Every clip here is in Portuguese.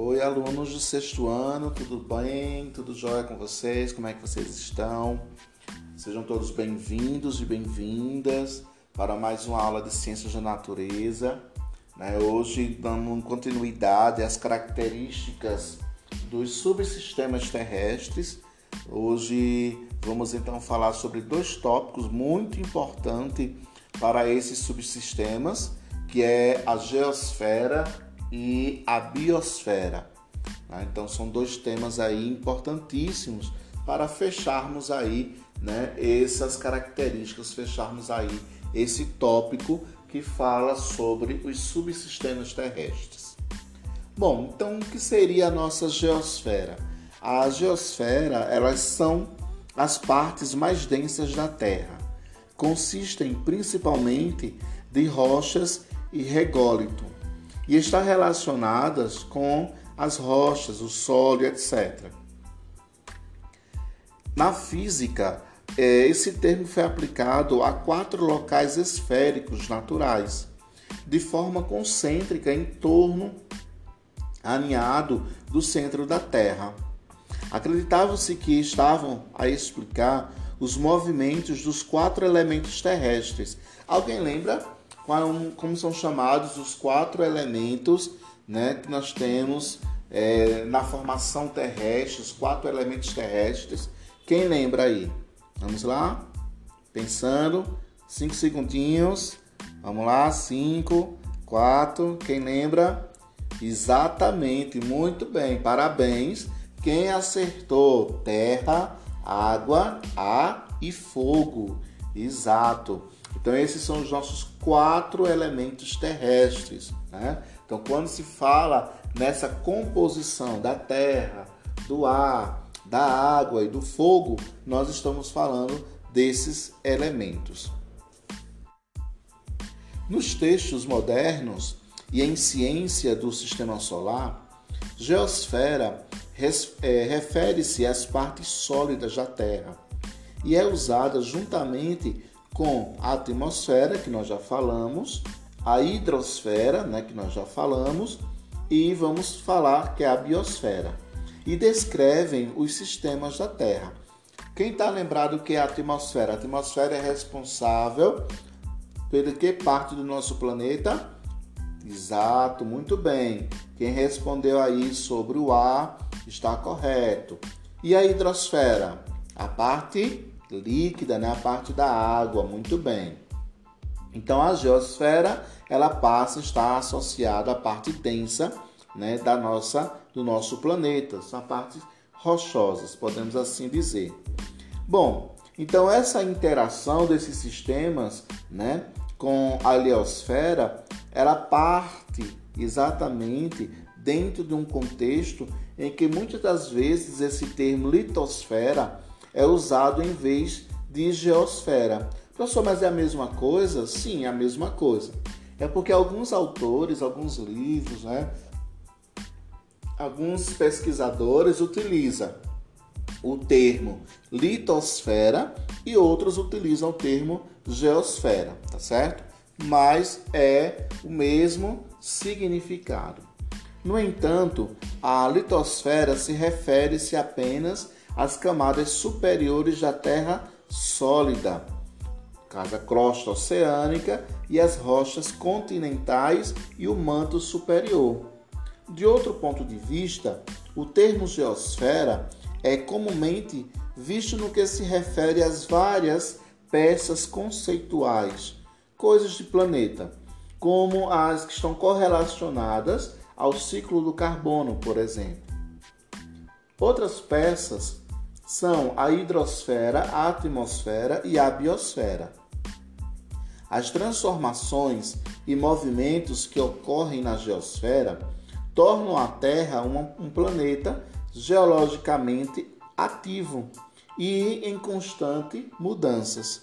Oi, alunos do sexto ano, tudo bem? Tudo jóia com vocês? Como é que vocês estão? Sejam todos bem-vindos e bem-vindas para mais uma aula de Ciências da Natureza. Né? Hoje, dando continuidade às características dos subsistemas terrestres. Hoje vamos então falar sobre dois tópicos muito importantes para esses subsistemas, que é a geosfera e a biosfera. Né? Então são dois temas aí importantíssimos para fecharmos aí né, essas características, fecharmos aí esse tópico que fala sobre os subsistemas terrestres. Bom, então o que seria a nossa geosfera? A geosfera, elas são as partes mais densas da Terra. Consistem principalmente de rochas e rególito e está relacionadas com as rochas, o solo, etc. Na física, é, esse termo foi aplicado a quatro locais esféricos naturais, de forma concêntrica em torno aninhado do centro da Terra. Acreditava-se que estavam a explicar os movimentos dos quatro elementos terrestres. Alguém lembra como são chamados os quatro elementos né, que nós temos é, na formação terrestre, os quatro elementos terrestres. Quem lembra aí? Vamos lá? Pensando. Cinco segundinhos. Vamos lá. Cinco, quatro. Quem lembra? Exatamente. Muito bem. Parabéns. Quem acertou? Terra, água, ar e fogo. Exato. Então, esses são os nossos quatro elementos terrestres. Né? Então, quando se fala nessa composição da terra, do ar, da água e do fogo, nós estamos falando desses elementos. Nos textos modernos e em ciência do sistema solar, geosfera é, refere-se às partes sólidas da Terra e é usada juntamente com a atmosfera, que nós já falamos, a hidrosfera, né, que nós já falamos, e vamos falar que é a biosfera. E descrevem os sistemas da Terra. Quem está lembrado que é a atmosfera? A atmosfera é responsável pelo que parte do nosso planeta? Exato, muito bem. Quem respondeu aí sobre o ar está correto. E a hidrosfera? A parte líquida, né? a parte da água, muito bem. Então a geosfera ela passa a estar associada à parte densa né, da nossa, do nosso planeta, são partes rochosas, podemos assim dizer. Bom, então essa interação desses sistemas né, com a leosfera, ela parte exatamente dentro de um contexto em que muitas das vezes esse termo litosfera é usado em vez de geosfera. Professor, mas é a mesma coisa? Sim, é a mesma coisa. É porque alguns autores, alguns livros, né, alguns pesquisadores utilizam o termo litosfera e outros utilizam o termo geosfera, tá certo? Mas é o mesmo significado. No entanto, a litosfera se refere-se apenas as camadas superiores da Terra sólida, casa crosta oceânica e as rochas continentais e o manto superior. De outro ponto de vista, o termo geosfera é comumente visto no que se refere às várias peças conceituais, coisas de planeta, como as que estão correlacionadas ao ciclo do carbono, por exemplo. Outras peças são a hidrosfera, a atmosfera e a biosfera. As transformações e movimentos que ocorrem na geosfera tornam a Terra um planeta geologicamente ativo e em constante mudanças.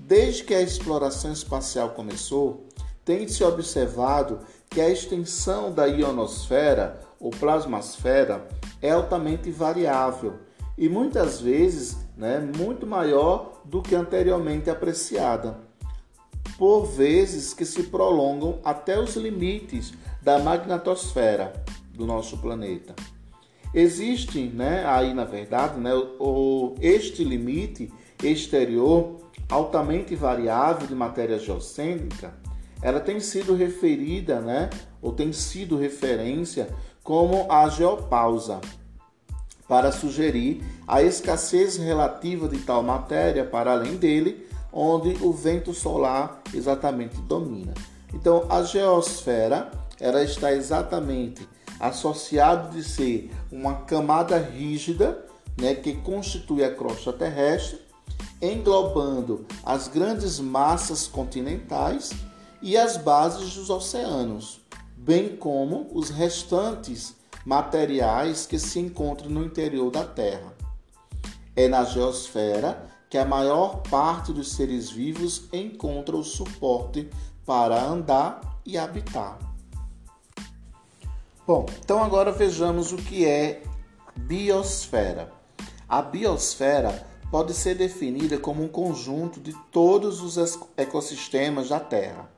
Desde que a exploração espacial começou, tem se observado que a extensão da ionosfera ou plasmasfera é altamente variável e muitas vezes né, muito maior do que anteriormente apreciada, por vezes que se prolongam até os limites da magnetosfera, do nosso planeta. Existe, né, aí na verdade, né, o, este limite exterior altamente variável de matéria geocêntrica, ela tem sido referida, né, ou tem sido referência como a geopausa, para sugerir a escassez relativa de tal matéria para além dele, onde o vento solar exatamente domina. Então, a geosfera, ela está exatamente associado de ser uma camada rígida, né, que constitui a crosta terrestre, englobando as grandes massas continentais e as bases dos oceanos, bem como os restantes materiais que se encontram no interior da Terra. É na geosfera que a maior parte dos seres vivos encontra o suporte para andar e habitar. Bom, então agora vejamos o que é biosfera. A biosfera pode ser definida como um conjunto de todos os ecossistemas da Terra,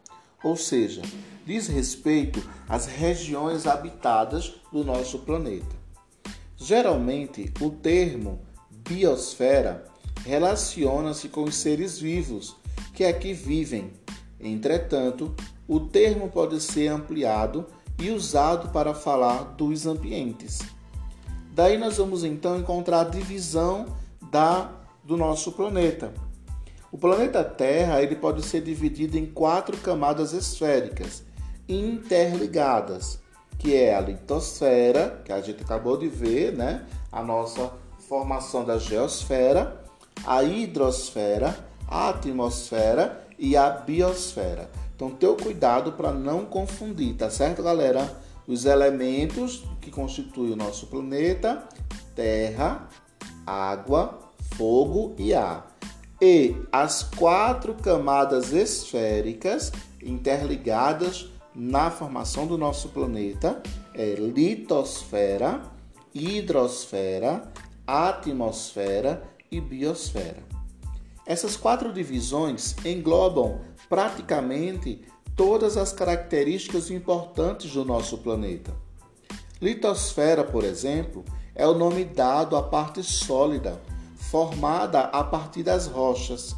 ou seja, diz respeito às regiões habitadas do nosso planeta. Geralmente, o termo biosfera relaciona-se com os seres vivos que aqui vivem. Entretanto, o termo pode ser ampliado e usado para falar dos ambientes. Daí nós vamos então encontrar a divisão da do nosso planeta. O planeta Terra ele pode ser dividido em quatro camadas esféricas interligadas, que é a litosfera, que a gente acabou de ver, né? A nossa formação da geosfera, a hidrosfera, a atmosfera e a biosfera. Então, tenha cuidado para não confundir, tá certo, galera? Os elementos que constituem o nosso planeta: terra, água, fogo e ar. E as quatro camadas esféricas interligadas na formação do nosso planeta é litosfera, hidrosfera, atmosfera e biosfera. Essas quatro divisões englobam praticamente todas as características importantes do nosso planeta. Litosfera, por exemplo, é o nome dado à parte sólida, formada a partir das rochas.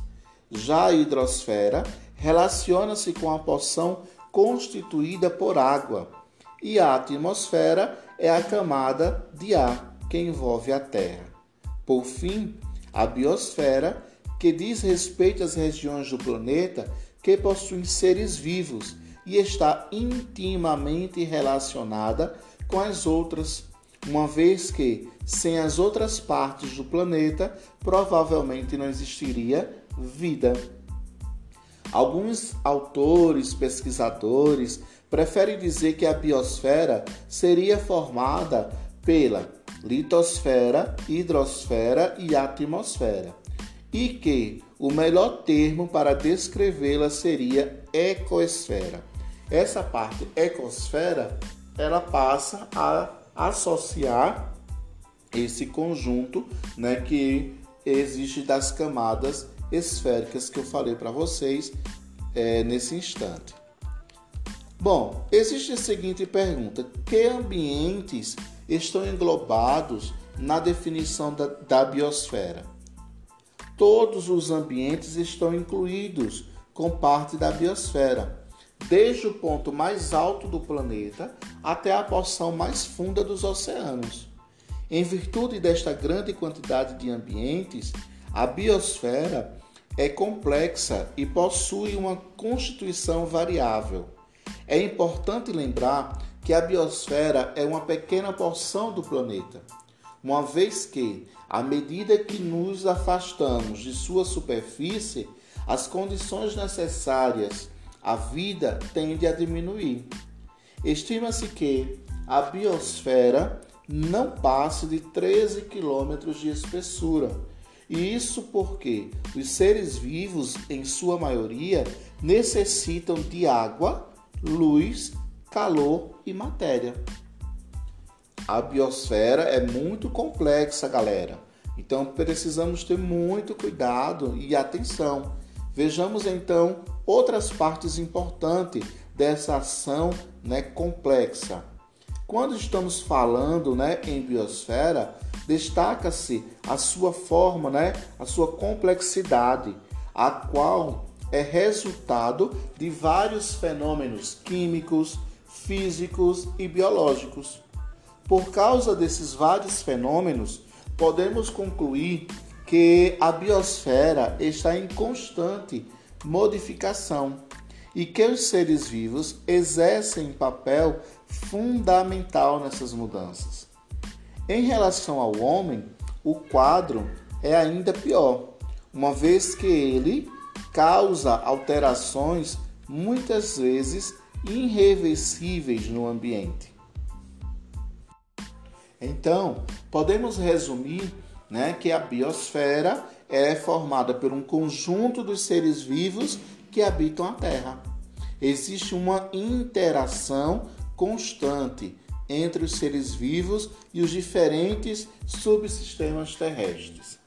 Já a hidrosfera relaciona-se com a porção constituída por água, e a atmosfera é a camada de ar que envolve a Terra. Por fim, a biosfera, que diz respeito às regiões do planeta que possuem seres vivos e está intimamente relacionada com as outras, uma vez que sem as outras partes do planeta provavelmente não existiria vida. Alguns autores, pesquisadores, preferem dizer que a biosfera seria formada pela litosfera, hidrosfera e atmosfera, e que o melhor termo para descrevê-la seria ecosfera. Essa parte ecosfera, ela passa a associar esse conjunto, né, que existe das camadas esféricas que eu falei para vocês é, nesse instante. Bom, existe a seguinte pergunta: que ambientes estão englobados na definição da, da biosfera? Todos os ambientes estão incluídos com parte da biosfera, desde o ponto mais alto do planeta até a porção mais funda dos oceanos. Em virtude desta grande quantidade de ambientes, a biosfera é complexa e possui uma constituição variável. É importante lembrar que a biosfera é uma pequena porção do planeta, uma vez que, à medida que nos afastamos de sua superfície, as condições necessárias à vida tendem a diminuir. Estima-se que a biosfera não passe de 13 quilômetros de espessura e isso porque os seres vivos, em sua maioria, necessitam de água, luz, calor e matéria. A biosfera é muito complexa, galera. Então precisamos ter muito cuidado e atenção. Vejamos então outras partes importantes dessa ação né, complexa. quando estamos falando né, em biosfera, destaca-se a sua forma, né, a sua complexidade, a qual é resultado de vários fenômenos químicos, físicos e biológicos. Por causa desses vários fenômenos, podemos concluir que a biosfera está em constante modificação e que os seres vivos exercem papel fundamental nessas mudanças. Em relação ao homem, o quadro é ainda pior, uma vez que ele causa alterações muitas vezes irreversíveis no ambiente. Então, podemos resumir né, que a biosfera é formada por um conjunto dos seres vivos que habitam a Terra. Existe uma interação constante entre os seres vivos e os diferentes subsistemas terrestres.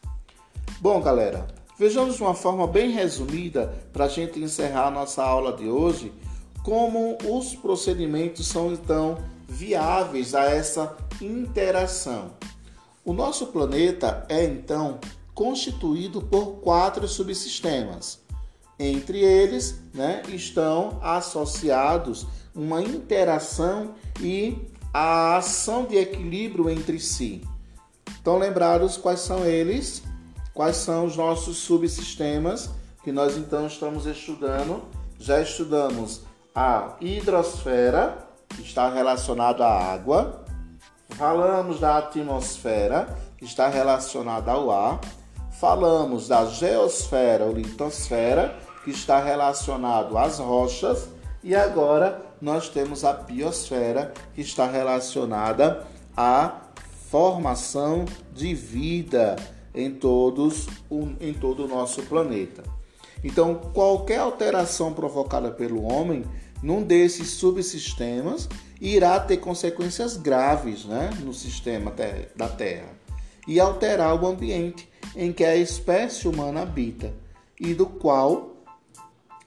Bom, galera, vejamos de uma forma bem resumida para a gente encerrar a nossa aula de hoje como os procedimentos são então viáveis a essa interação. O nosso planeta é então constituído por quatro subsistemas. Entre eles né, estão associados uma interação e a ação de equilíbrio entre si. Estão lembrados quais são eles? Quais são os nossos subsistemas que nós então estamos estudando? Já estudamos a hidrosfera, que está relacionado à água. Falamos da atmosfera, que está relacionada ao ar. Falamos da geosfera ou litosfera, que está relacionado às rochas. E agora nós temos a biosfera, que está relacionada à formação de vida em, todos, em todo o nosso planeta. Então, qualquer alteração provocada pelo homem num desses subsistemas irá ter consequências graves né, no sistema da Terra e alterar o ambiente em que a espécie humana habita e do qual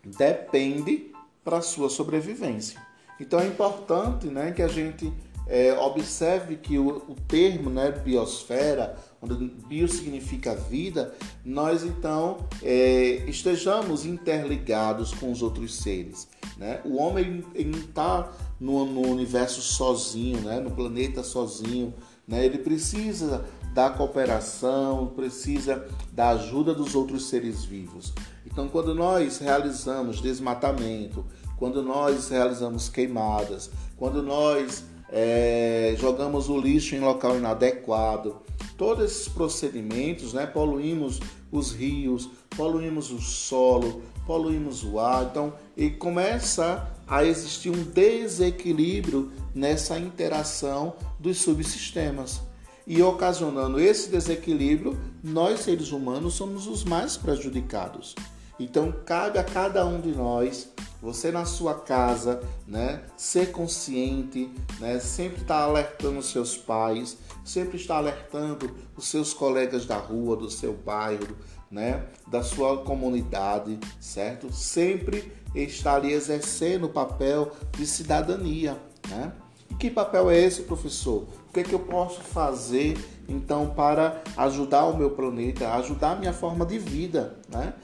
depende para sua sobrevivência. Então é importante né, que a gente é, observe que o, o termo né, biosfera, onde bio significa vida, nós então é, estejamos interligados com os outros seres. Né? O homem está no, no, universo sozinho, né? no planeta sozinho. Né? Ele precisa da cooperação, precisa da ajuda dos outros seres vivos. Então, quando nós realizamos desmatamento, quando nós realizamos queimadas, quando nós é, jogamos o lixo em local inadequado, todos esses procedimentos, né, poluímos os rios, poluímos o solo, poluímos o ar. Então, e começa a existir um desequilíbrio nessa interação dos subsistemas. E ocasionando esse desequilíbrio, nós seres humanos somos os mais prejudicados. Então, cabe a cada um de nós, você na sua casa, né, ser consciente, né, sempre estar alertando os seus pais, sempre estar alertando os seus colegas da rua, do seu bairro, né, da sua comunidade, certo? Sempre estar ali exercendo o papel de cidadania, né? E que papel é esse, professor? O que é que eu posso fazer então para ajudar o meu planeta, ajudar a minha forma de vida, né?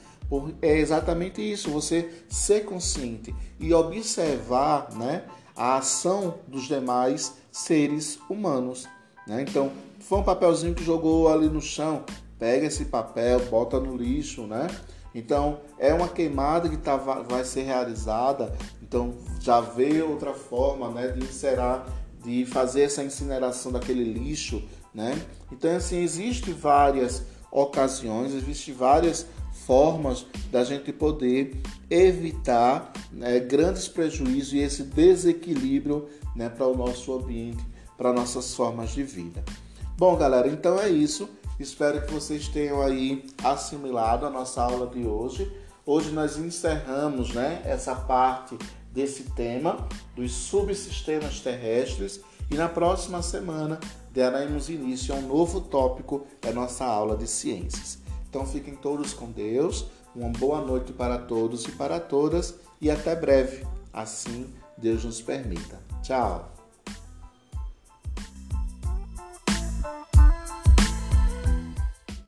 É exatamente isso, você ser consciente e observar né, a ação dos demais seres humanos. Né? Então, foi um papelzinho que jogou ali no chão, pega esse papel, bota no lixo, né? Então, é uma queimada que tá, vai ser realizada, então já veio outra forma né, de encerar, de fazer essa incineração daquele lixo, né? Então, assim, existem várias ocasiões, existem várias formas da gente poder evitar né, grandes prejuízos e esse desequilíbrio né, para o nosso ambiente, para nossas formas de vida. Bom, galera, então é isso. Espero que vocês tenham aí assimilado a nossa aula de hoje. Hoje nós encerramos né, essa parte desse tema dos subsistemas terrestres e na próxima semana daremos início a um novo tópico da nossa aula de ciências. Então fiquem todos com Deus, uma boa noite para todos e para todas e até breve, assim Deus nos permita. Tchau!